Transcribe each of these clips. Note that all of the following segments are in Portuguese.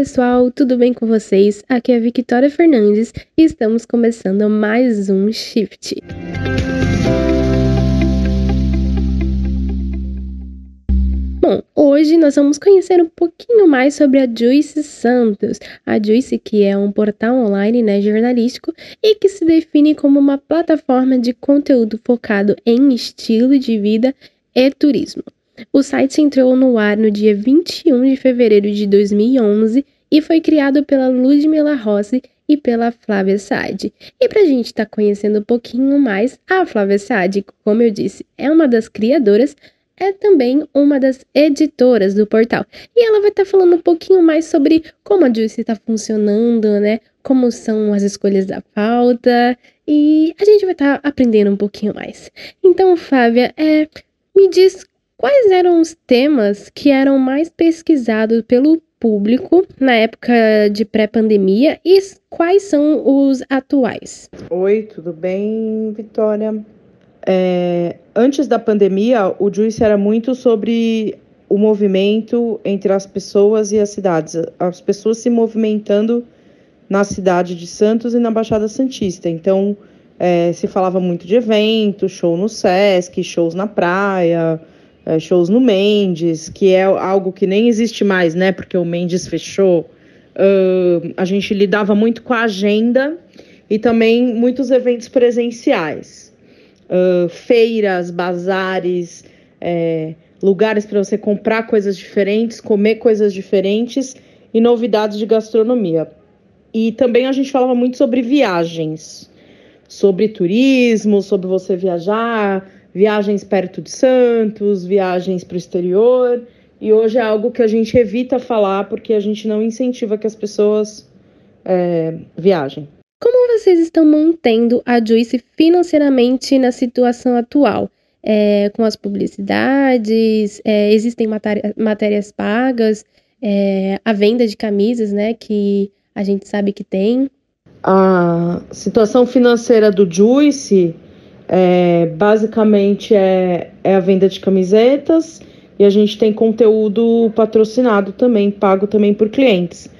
pessoal, tudo bem com vocês? Aqui é a Victoria Fernandes e estamos começando mais um Shift. Bom, hoje nós vamos conhecer um pouquinho mais sobre a Juice Santos. A Juice, que é um portal online né, jornalístico e que se define como uma plataforma de conteúdo focado em estilo de vida e turismo. O site entrou no ar no dia 21 de fevereiro de 2011 e foi criado pela Ludmila Rossi e pela Flávia Sade. E para a gente estar tá conhecendo um pouquinho mais, a Flávia Sade, como eu disse, é uma das criadoras, é também uma das editoras do portal. E ela vai estar tá falando um pouquinho mais sobre como a Juicy está funcionando, né? Como são as escolhas da pauta. E a gente vai estar tá aprendendo um pouquinho mais. Então, Flávia, é, me diz Quais eram os temas que eram mais pesquisados pelo público na época de pré-pandemia e quais são os atuais? Oi, tudo bem, Vitória? É, antes da pandemia, o Juice era muito sobre o movimento entre as pessoas e as cidades, as pessoas se movimentando na cidade de Santos e na Baixada Santista. Então, é, se falava muito de eventos, show no Sesc, shows na praia, shows no Mendes, que é algo que nem existe mais, né? Porque o Mendes fechou. Uh, a gente lidava muito com a agenda e também muitos eventos presenciais. Uh, feiras, bazares, é, lugares para você comprar coisas diferentes, comer coisas diferentes e novidades de gastronomia. E também a gente falava muito sobre viagens, sobre turismo, sobre você viajar, viagens perto de Santos, viagens para o exterior. E hoje é algo que a gente evita falar porque a gente não incentiva que as pessoas é, viajem. Como vocês estão mantendo a Juice financeiramente na situação atual? É, com as publicidades, é, existem matéria, matérias pagas, é, a venda de camisas, né, que a gente sabe que tem. A situação financeira do Juice é, basicamente é, é a venda de camisetas e a gente tem conteúdo patrocinado também, pago também por clientes.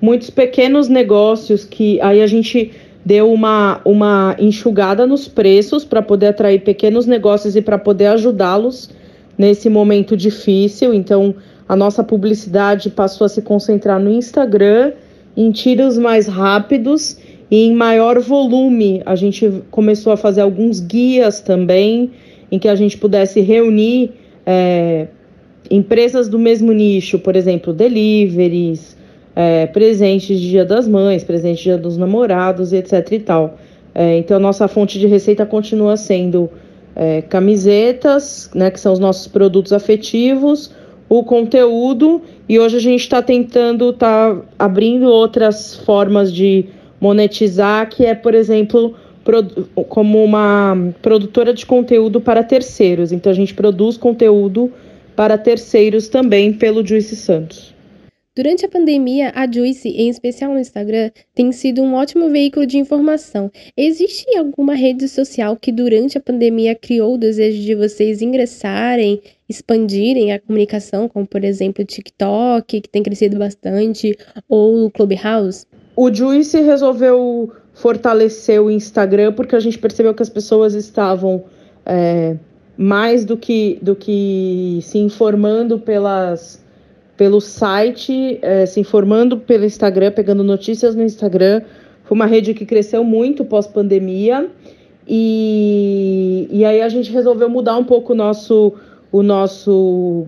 Muitos pequenos negócios que aí a gente deu uma, uma enxugada nos preços para poder atrair pequenos negócios e para poder ajudá-los nesse momento difícil. Então, a nossa publicidade passou a se concentrar no Instagram, em tiros mais rápidos e em maior volume, a gente começou a fazer alguns guias também, em que a gente pudesse reunir é, empresas do mesmo nicho, por exemplo, deliveries, é, presentes de Dia das Mães, presentes de Dia dos Namorados, etc. e tal. É, então, nossa fonte de receita continua sendo é, camisetas, né, que são os nossos produtos afetivos, o conteúdo, e hoje a gente está tentando, tá abrindo outras formas de monetizar, que é, por exemplo, como uma produtora de conteúdo para terceiros. Então a gente produz conteúdo para terceiros também pelo Juice Santos. Durante a pandemia, a Juice, em especial no Instagram, tem sido um ótimo veículo de informação. Existe alguma rede social que durante a pandemia criou o desejo de vocês ingressarem, expandirem a comunicação, como por exemplo o TikTok, que tem crescido bastante, ou o Clubhouse? O Juice resolveu fortalecer o Instagram porque a gente percebeu que as pessoas estavam é, mais do que, do que se informando pelas, pelo site, é, se informando pelo Instagram, pegando notícias no Instagram. Foi uma rede que cresceu muito pós-pandemia. E, e aí a gente resolveu mudar um pouco o nosso, o nosso,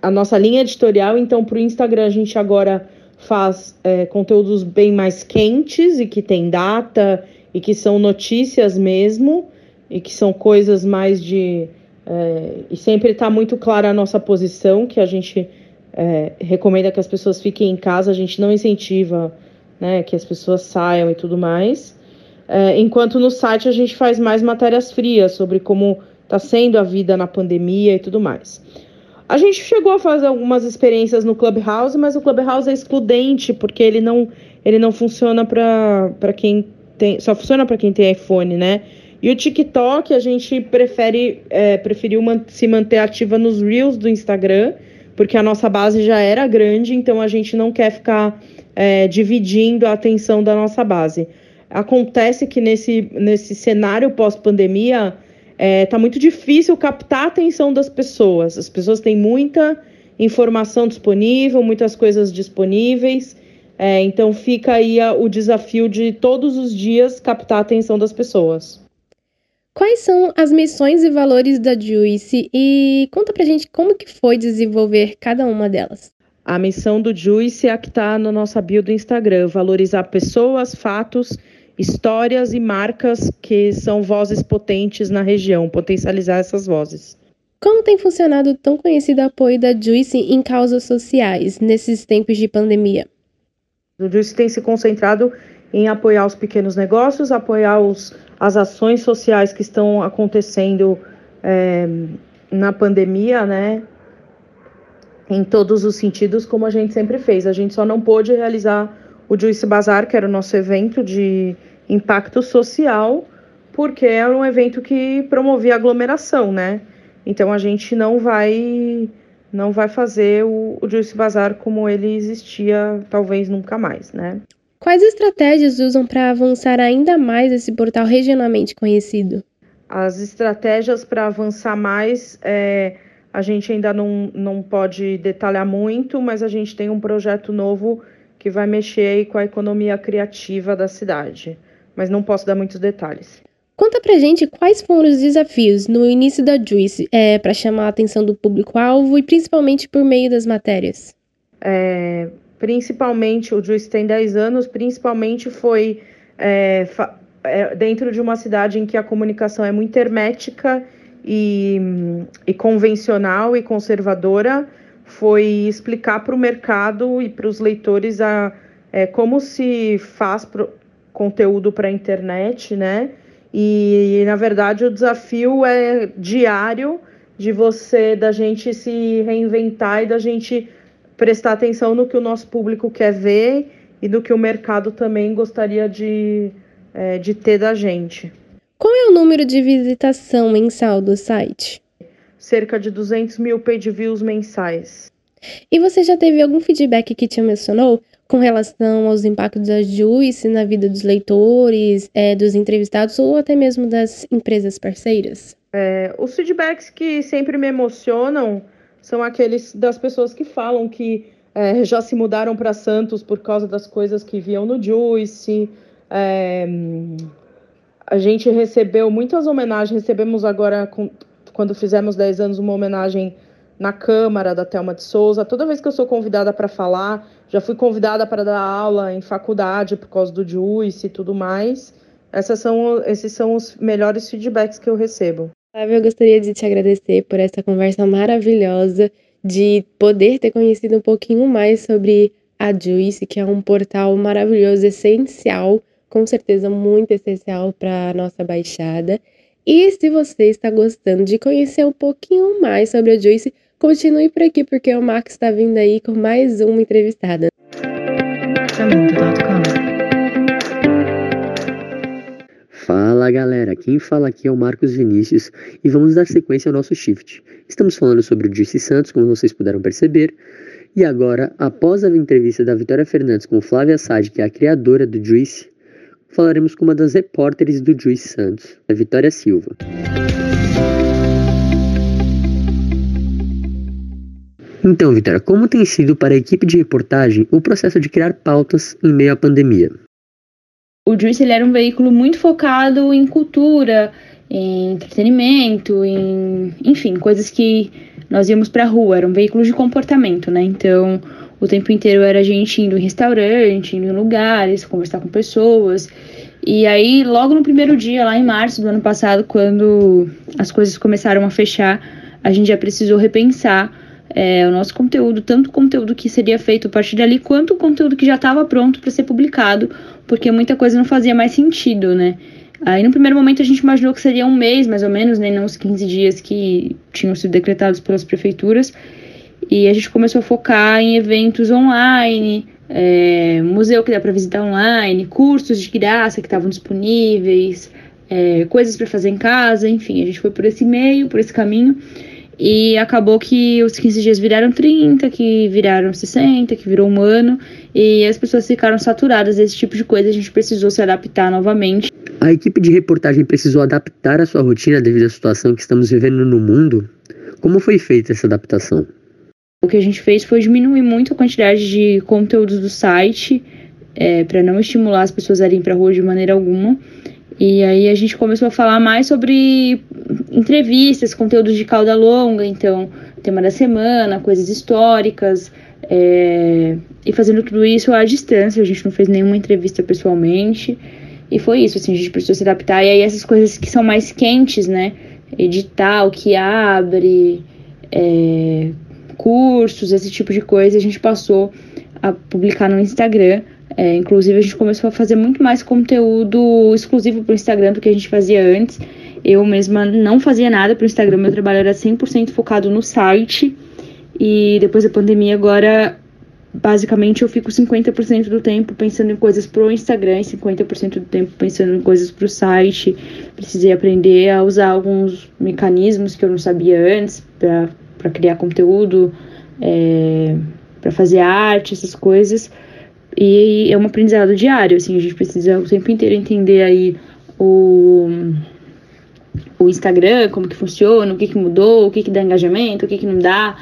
a nossa linha editorial. Então, para o Instagram, a gente agora faz é, conteúdos bem mais quentes e que tem data e que são notícias mesmo e que são coisas mais de. É, e sempre está muito clara a nossa posição, que a gente é, recomenda que as pessoas fiquem em casa, a gente não incentiva né, que as pessoas saiam e tudo mais. É, enquanto no site a gente faz mais matérias frias sobre como está sendo a vida na pandemia e tudo mais. A gente chegou a fazer algumas experiências no Clubhouse, mas o Clubhouse é excludente, porque ele não, ele não funciona para quem tem. Só funciona para quem tem iPhone, né? E o TikTok, a gente prefere é, preferiu man se manter ativa nos Reels do Instagram, porque a nossa base já era grande, então a gente não quer ficar é, dividindo a atenção da nossa base. Acontece que nesse, nesse cenário pós-pandemia é, tá muito difícil captar a atenção das pessoas. As pessoas têm muita informação disponível, muitas coisas disponíveis. É, então fica aí a, o desafio de todos os dias captar a atenção das pessoas. Quais são as missões e valores da Juice e conta pra gente como que foi desenvolver cada uma delas. A missão do Juice é a que está na nossa bio do Instagram, valorizar pessoas, fatos, histórias e marcas que são vozes potentes na região, potencializar essas vozes. Como tem funcionado o tão conhecido apoio da Juice em causas sociais nesses tempos de pandemia? O Juice tem se concentrado em apoiar os pequenos negócios, apoiar os, as ações sociais que estão acontecendo é, na pandemia, né? Em todos os sentidos, como a gente sempre fez. A gente só não pôde realizar o Juice Bazar, que era o nosso evento de impacto social, porque era um evento que promovia aglomeração, né? Então a gente não vai não vai fazer o, o Juice Bazar como ele existia, talvez nunca mais, né? Quais estratégias usam para avançar ainda mais esse portal regionalmente conhecido? As estratégias para avançar mais, é, a gente ainda não, não pode detalhar muito, mas a gente tem um projeto novo que vai mexer com a economia criativa da cidade. Mas não posso dar muitos detalhes. Conta pra gente quais foram os desafios no início da Juice é, para chamar a atenção do público-alvo e principalmente por meio das matérias. É, principalmente, o Juice tem 10 anos, principalmente foi é, é, dentro de uma cidade em que a comunicação é muito hermética e, e convencional e conservadora, foi explicar para o mercado e para os leitores a, é, como se faz pro, conteúdo para a internet, né? E na verdade o desafio é diário de você, da gente se reinventar e da gente prestar atenção no que o nosso público quer ver e do que o mercado também gostaria de, é, de ter da gente. Qual é o número de visitação mensal do site? Cerca de 200 mil page views mensais. E você já teve algum feedback que te emocionou com relação aos impactos da Juice na vida dos leitores, é, dos entrevistados ou até mesmo das empresas parceiras? É, os feedbacks que sempre me emocionam são aqueles das pessoas que falam que é, já se mudaram para Santos por causa das coisas que viam no Juice. É, a gente recebeu muitas homenagens, recebemos agora, quando fizemos 10 anos, uma homenagem na Câmara da Thelma de Souza. Toda vez que eu sou convidada para falar, já fui convidada para dar aula em faculdade por causa do Juice e tudo mais. Essas são, esses são os melhores feedbacks que eu recebo. Flávia, eu gostaria de te agradecer por essa conversa maravilhosa, de poder ter conhecido um pouquinho mais sobre a Juice, que é um portal maravilhoso, essencial, com certeza muito essencial para a nossa baixada. E se você está gostando de conhecer um pouquinho mais sobre a Juice, continue por aqui, porque o Max está vindo aí com mais uma entrevistada. Fala galera, quem fala aqui é o Marcos Vinícius e vamos dar sequência ao nosso shift. Estamos falando sobre o Juicy Santos, como vocês puderam perceber, e agora, após a entrevista da Vitória Fernandes com Flávia Sade, que é a criadora do Juice, falaremos com uma das repórteres do Juice Santos, a Vitória Silva. Então, Vitória, como tem sido para a equipe de reportagem o processo de criar pautas em meio à pandemia? o Juice ele era um veículo muito focado em cultura, em entretenimento, em, enfim, coisas que nós íamos para a rua, era um veículo de comportamento, né? Então, o tempo inteiro era a gente indo em restaurante, indo em lugares, conversar com pessoas. E aí, logo no primeiro dia, lá em março do ano passado, quando as coisas começaram a fechar, a gente já precisou repensar é, o nosso conteúdo, tanto o conteúdo que seria feito a partir dali, quanto o conteúdo que já estava pronto para ser publicado, porque muita coisa não fazia mais sentido, né? Aí no primeiro momento a gente imaginou que seria um mês, mais ou menos, né, não os 15 dias que tinham sido decretados pelas prefeituras, e a gente começou a focar em eventos online, é, museu que dá para visitar online, cursos de graça que estavam disponíveis, é, coisas para fazer em casa, enfim, a gente foi por esse meio, por esse caminho. E acabou que os 15 dias viraram 30, que viraram 60, que virou um ano, e as pessoas ficaram saturadas desse tipo de coisa, a gente precisou se adaptar novamente. A equipe de reportagem precisou adaptar a sua rotina devido à situação que estamos vivendo no mundo? Como foi feita essa adaptação? O que a gente fez foi diminuir muito a quantidade de conteúdos do site, é, para não estimular as pessoas a irem para a rua de maneira alguma. E aí a gente começou a falar mais sobre entrevistas, conteúdos de cauda longa, então tema da semana, coisas históricas, é, e fazendo tudo isso à distância. A gente não fez nenhuma entrevista pessoalmente. E foi isso, assim, a gente precisou se adaptar. E aí essas coisas que são mais quentes, né? Editar o que abre, é, cursos, esse tipo de coisa, a gente passou a publicar no Instagram é, inclusive, a gente começou a fazer muito mais conteúdo exclusivo para o Instagram do que a gente fazia antes. Eu mesma não fazia nada para o Instagram, meu trabalho era 100% focado no site. E depois da pandemia, agora, basicamente, eu fico 50% do tempo pensando em coisas para o Instagram e 50% do tempo pensando em coisas para o site. Precisei aprender a usar alguns mecanismos que eu não sabia antes para criar conteúdo, é, para fazer arte, essas coisas. E é um aprendizado diário, assim, a gente precisa o tempo inteiro entender aí o, o Instagram, como que funciona, o que, que mudou, o que, que dá engajamento, o que, que não dá.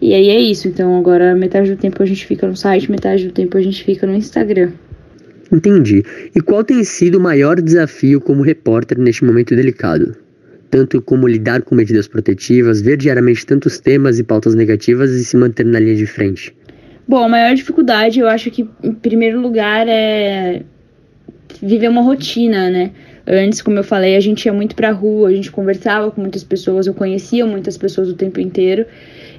E aí é isso. Então agora metade do tempo a gente fica no site, metade do tempo a gente fica no Instagram. Entendi. E qual tem sido o maior desafio como repórter neste momento delicado? Tanto como lidar com medidas protetivas, ver diariamente tantos temas e pautas negativas e se manter na linha de frente? Bom, a maior dificuldade eu acho que, em primeiro lugar, é viver uma rotina, né? Antes, como eu falei, a gente ia muito pra rua, a gente conversava com muitas pessoas, eu conhecia muitas pessoas o tempo inteiro.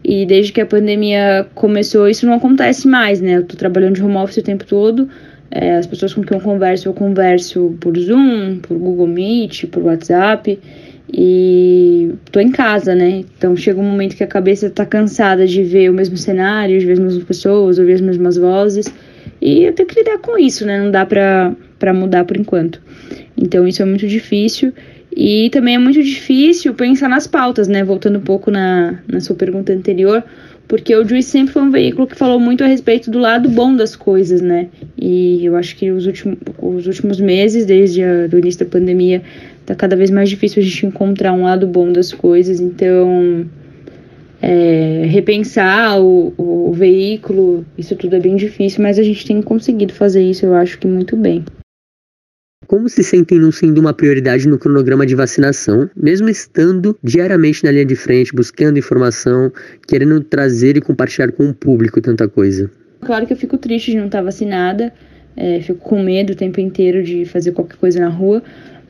E desde que a pandemia começou, isso não acontece mais, né? Eu tô trabalhando de home office o tempo todo. É, as pessoas com quem eu converso, eu converso por Zoom, por Google Meet, por WhatsApp e tô em casa, né? Então chega um momento que a cabeça tá cansada de ver o mesmo cenário, de ver as mesmas pessoas, ouvir as mesmas vozes. E eu tenho que lidar com isso, né? Não dá pra, pra mudar por enquanto. Então isso é muito difícil. E também é muito difícil pensar nas pautas, né? Voltando um pouco na, na sua pergunta anterior, porque o Juiz sempre foi um veículo que falou muito a respeito do lado bom das coisas, né? E eu acho que os últimos, os últimos meses, desde o início da pandemia, tá cada vez mais difícil a gente encontrar um lado bom das coisas, então é, repensar o, o, veículo, isso tudo é bem difícil, mas a gente tem conseguido fazer isso, eu acho que muito bem. Como se sentem não sendo uma prioridade no cronograma de vacinação, mesmo estando diariamente na linha de frente, buscando informação, querendo trazer e compartilhar com o público tanta coisa? Claro que eu fico triste de não estar vacinada, é, fico com medo o tempo inteiro de fazer qualquer coisa na rua,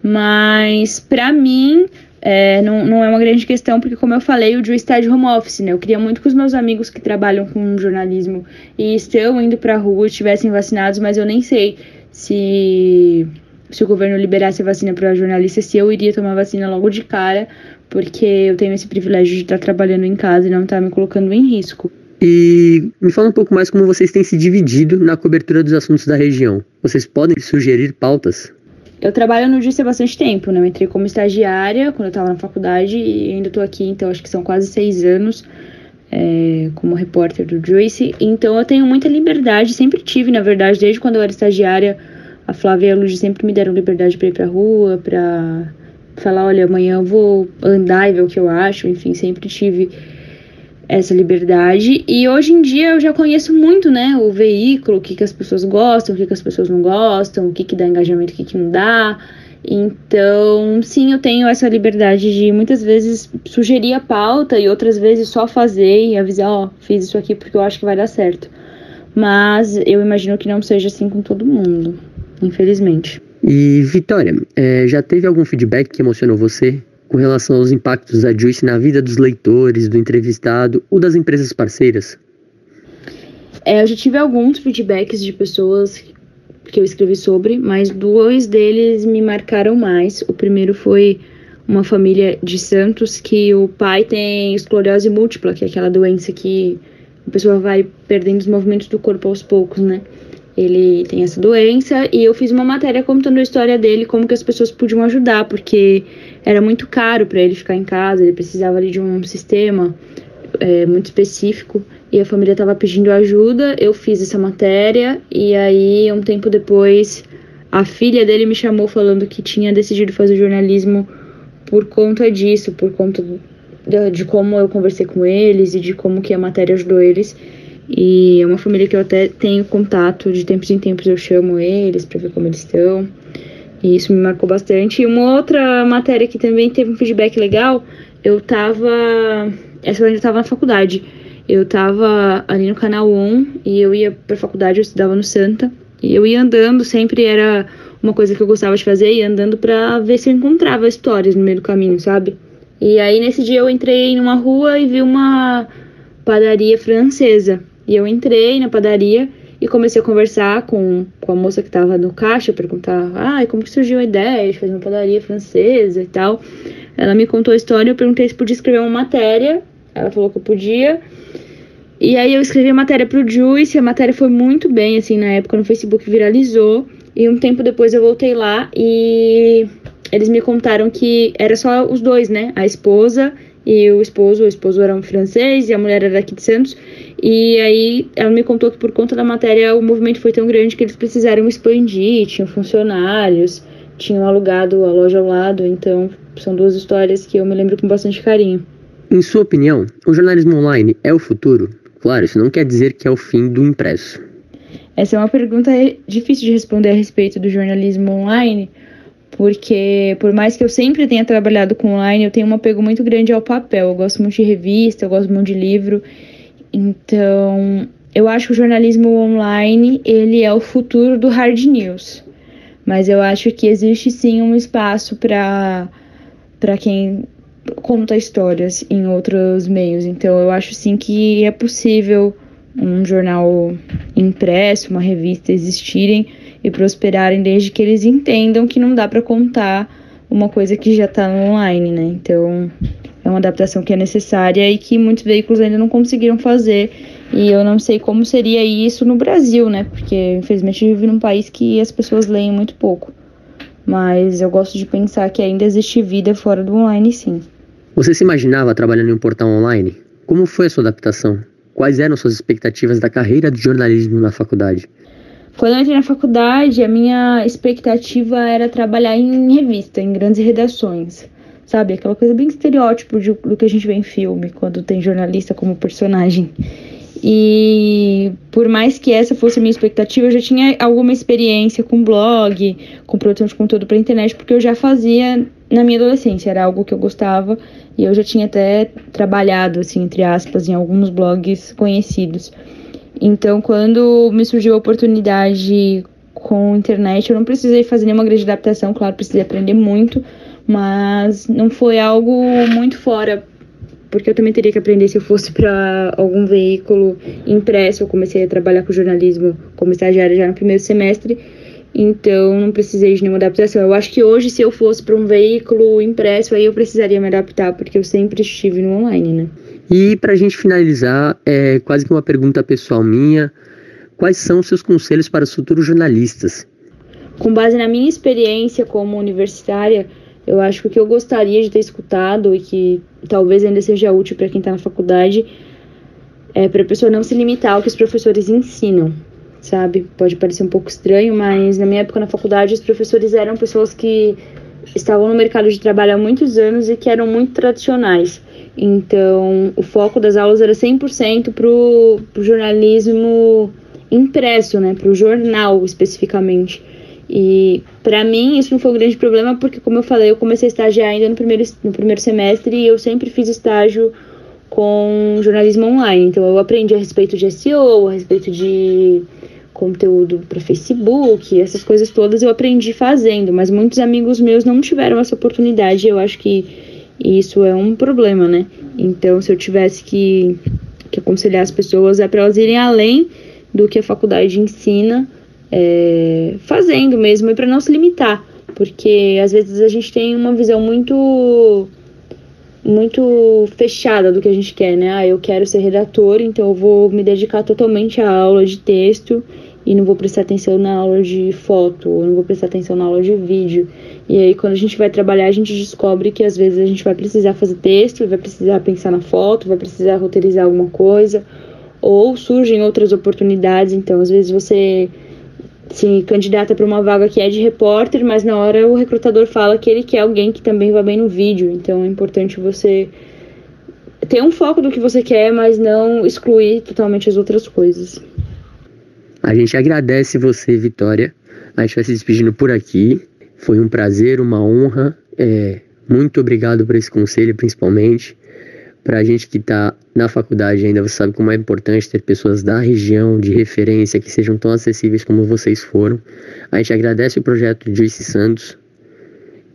mas, para mim, é, não, não é uma grande questão, porque, como eu falei, o Drew está de home office, né? Eu queria muito que os meus amigos que trabalham com jornalismo e estão indo pra rua estivessem vacinados, mas eu nem sei se, se o governo liberasse a vacina para jornalistas, se eu iria tomar vacina logo de cara, porque eu tenho esse privilégio de estar trabalhando em casa e não estar me colocando em risco. E me fala um pouco mais como vocês têm se dividido na cobertura dos assuntos da região. Vocês podem sugerir pautas? Eu trabalho no Juice há bastante tempo, né? Eu entrei como estagiária quando eu estava na faculdade e ainda estou aqui, então acho que são quase seis anos é, como repórter do Juice. Então eu tenho muita liberdade, sempre tive, na verdade, desde quando eu era estagiária. A Flávia e a Luz sempre me deram liberdade para ir pra rua, para falar, olha, amanhã eu vou andar e ver o que eu acho, enfim, sempre tive essa liberdade. E hoje em dia eu já conheço muito, né, o veículo, o que, que as pessoas gostam, o que, que as pessoas não gostam, o que, que dá engajamento, o que, que não dá. Então, sim, eu tenho essa liberdade de muitas vezes sugerir a pauta e outras vezes só fazer e avisar, ó, oh, fiz isso aqui porque eu acho que vai dar certo. Mas eu imagino que não seja assim com todo mundo, infelizmente. E Vitória, é, já teve algum feedback que emocionou você com relação aos impactos da Juice na vida dos leitores, do entrevistado ou das empresas parceiras? É, eu já tive alguns feedbacks de pessoas que eu escrevi sobre, mas dois deles me marcaram mais. O primeiro foi uma família de Santos que o pai tem esclerose múltipla, que é aquela doença que a pessoa vai perdendo os movimentos do corpo aos poucos, né? Ele tem essa doença e eu fiz uma matéria contando a história dele, como que as pessoas podiam ajudar, porque era muito caro para ele ficar em casa, ele precisava ali de um sistema é, muito específico e a família estava pedindo ajuda. Eu fiz essa matéria e aí um tempo depois a filha dele me chamou falando que tinha decidido fazer jornalismo por conta disso, por conta de, de como eu conversei com eles e de como que a matéria ajudou eles. E é uma família que eu até tenho contato, de tempos em tempos eu chamo eles para ver como eles estão. E isso me marcou bastante. E uma outra matéria que também teve um feedback legal, eu tava. Essa eu ainda tava na faculdade. Eu tava ali no canal 1 e eu ia pra faculdade, eu estudava no Santa. E eu ia andando, sempre era uma coisa que eu gostava de fazer, ia andando pra ver se eu encontrava histórias no meio do caminho, sabe? E aí nesse dia eu entrei numa rua e vi uma padaria francesa. E eu entrei na padaria e comecei a conversar com, com a moça que estava no caixa, perguntar, ah, como que surgiu a ideia de fazer uma padaria francesa e tal. Ela me contou a história, eu perguntei se podia escrever uma matéria, ela falou que eu podia. E aí eu escrevi a matéria pro Juice, a matéria foi muito bem, assim, na época no Facebook viralizou. E um tempo depois eu voltei lá e eles me contaram que era só os dois, né? A esposa e o esposo. O esposo era um francês e a mulher era daqui de Santos. E aí ela me contou que por conta da matéria o movimento foi tão grande que eles precisaram expandir, tinham funcionários, tinham alugado a loja ao lado, então são duas histórias que eu me lembro com bastante carinho. Em sua opinião, o jornalismo online é o futuro? Claro, isso não quer dizer que é o fim do impresso. Essa é uma pergunta difícil de responder a respeito do jornalismo online, porque por mais que eu sempre tenha trabalhado com online, eu tenho um apego muito grande ao papel. Eu gosto muito de revista, eu gosto muito de livro. Então, eu acho que o jornalismo online, ele é o futuro do hard news. Mas eu acho que existe sim um espaço para para quem conta histórias em outros meios. Então, eu acho sim que é possível um jornal impresso, uma revista existirem e prosperarem desde que eles entendam que não dá para contar uma coisa que já está online, né? Então, é uma adaptação que é necessária e que muitos veículos ainda não conseguiram fazer. E eu não sei como seria isso no Brasil, né? Porque infelizmente eu vivo num país que as pessoas leem muito pouco. Mas eu gosto de pensar que ainda existe vida fora do online, sim. Você se imaginava trabalhando em um portal online? Como foi a sua adaptação? Quais eram suas expectativas da carreira de jornalismo na faculdade? Quando eu entrei na faculdade, a minha expectativa era trabalhar em revista, em grandes redações sabe? Aquela coisa bem estereótipo de, do que a gente vê em filme, quando tem jornalista como personagem. E por mais que essa fosse a minha expectativa, eu já tinha alguma experiência com blog, com produção de conteúdo para internet, porque eu já fazia na minha adolescência, era algo que eu gostava e eu já tinha até trabalhado, assim, entre aspas, em alguns blogs conhecidos. Então, quando me surgiu a oportunidade com internet, eu não precisei fazer nenhuma grande adaptação, claro, precisei aprender muito, mas não foi algo muito fora, porque eu também teria que aprender se eu fosse para algum veículo impresso. Eu comecei a trabalhar com jornalismo como estagiária já no primeiro semestre, então não precisei de nenhuma adaptação. Eu acho que hoje, se eu fosse para um veículo impresso, aí eu precisaria me adaptar, porque eu sempre estive no online, né? E para a gente finalizar, é quase que uma pergunta pessoal minha. Quais são seus conselhos para os futuros jornalistas? Com base na minha experiência como universitária, eu acho que o que eu gostaria de ter escutado e que talvez ainda seja útil para quem está na faculdade é para a pessoa não se limitar ao que os professores ensinam, sabe? Pode parecer um pouco estranho, mas na minha época na faculdade os professores eram pessoas que estavam no mercado de trabalho há muitos anos e que eram muito tradicionais. Então, o foco das aulas era 100% para o jornalismo impresso, né? Para o jornal especificamente. E para mim isso não foi um grande problema porque, como eu falei, eu comecei a estagiar ainda no primeiro, no primeiro semestre e eu sempre fiz estágio com jornalismo online. Então eu aprendi a respeito de SEO, a respeito de conteúdo para Facebook, essas coisas todas eu aprendi fazendo, mas muitos amigos meus não tiveram essa oportunidade. Eu acho que isso é um problema, né? Então, se eu tivesse que, que aconselhar as pessoas, é para elas irem além do que a faculdade ensina é, fazendo mesmo e para não se limitar, porque às vezes a gente tem uma visão muito muito fechada do que a gente quer, né? Ah, eu quero ser redator, então eu vou me dedicar totalmente à aula de texto e não vou prestar atenção na aula de foto, ou não vou prestar atenção na aula de vídeo. E aí, quando a gente vai trabalhar, a gente descobre que às vezes a gente vai precisar fazer texto, vai precisar pensar na foto, vai precisar roteirizar alguma coisa, ou surgem outras oportunidades. Então, às vezes você se candidata para uma vaga que é de repórter, mas na hora o recrutador fala que ele quer alguém que também vá bem no vídeo. Então, é importante você ter um foco do que você quer, mas não excluir totalmente as outras coisas. A gente agradece você, Vitória. A gente vai se despedindo por aqui. Foi um prazer, uma honra. É, muito obrigado por esse conselho, principalmente. Para a gente que está na faculdade ainda, você sabe como é importante ter pessoas da região, de referência, que sejam tão acessíveis como vocês foram. A gente agradece o projeto Joyce Santos.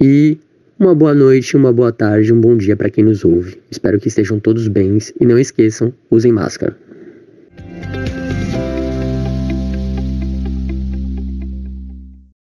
E uma boa noite, uma boa tarde, um bom dia para quem nos ouve. Espero que estejam todos bem e não esqueçam, usem máscara.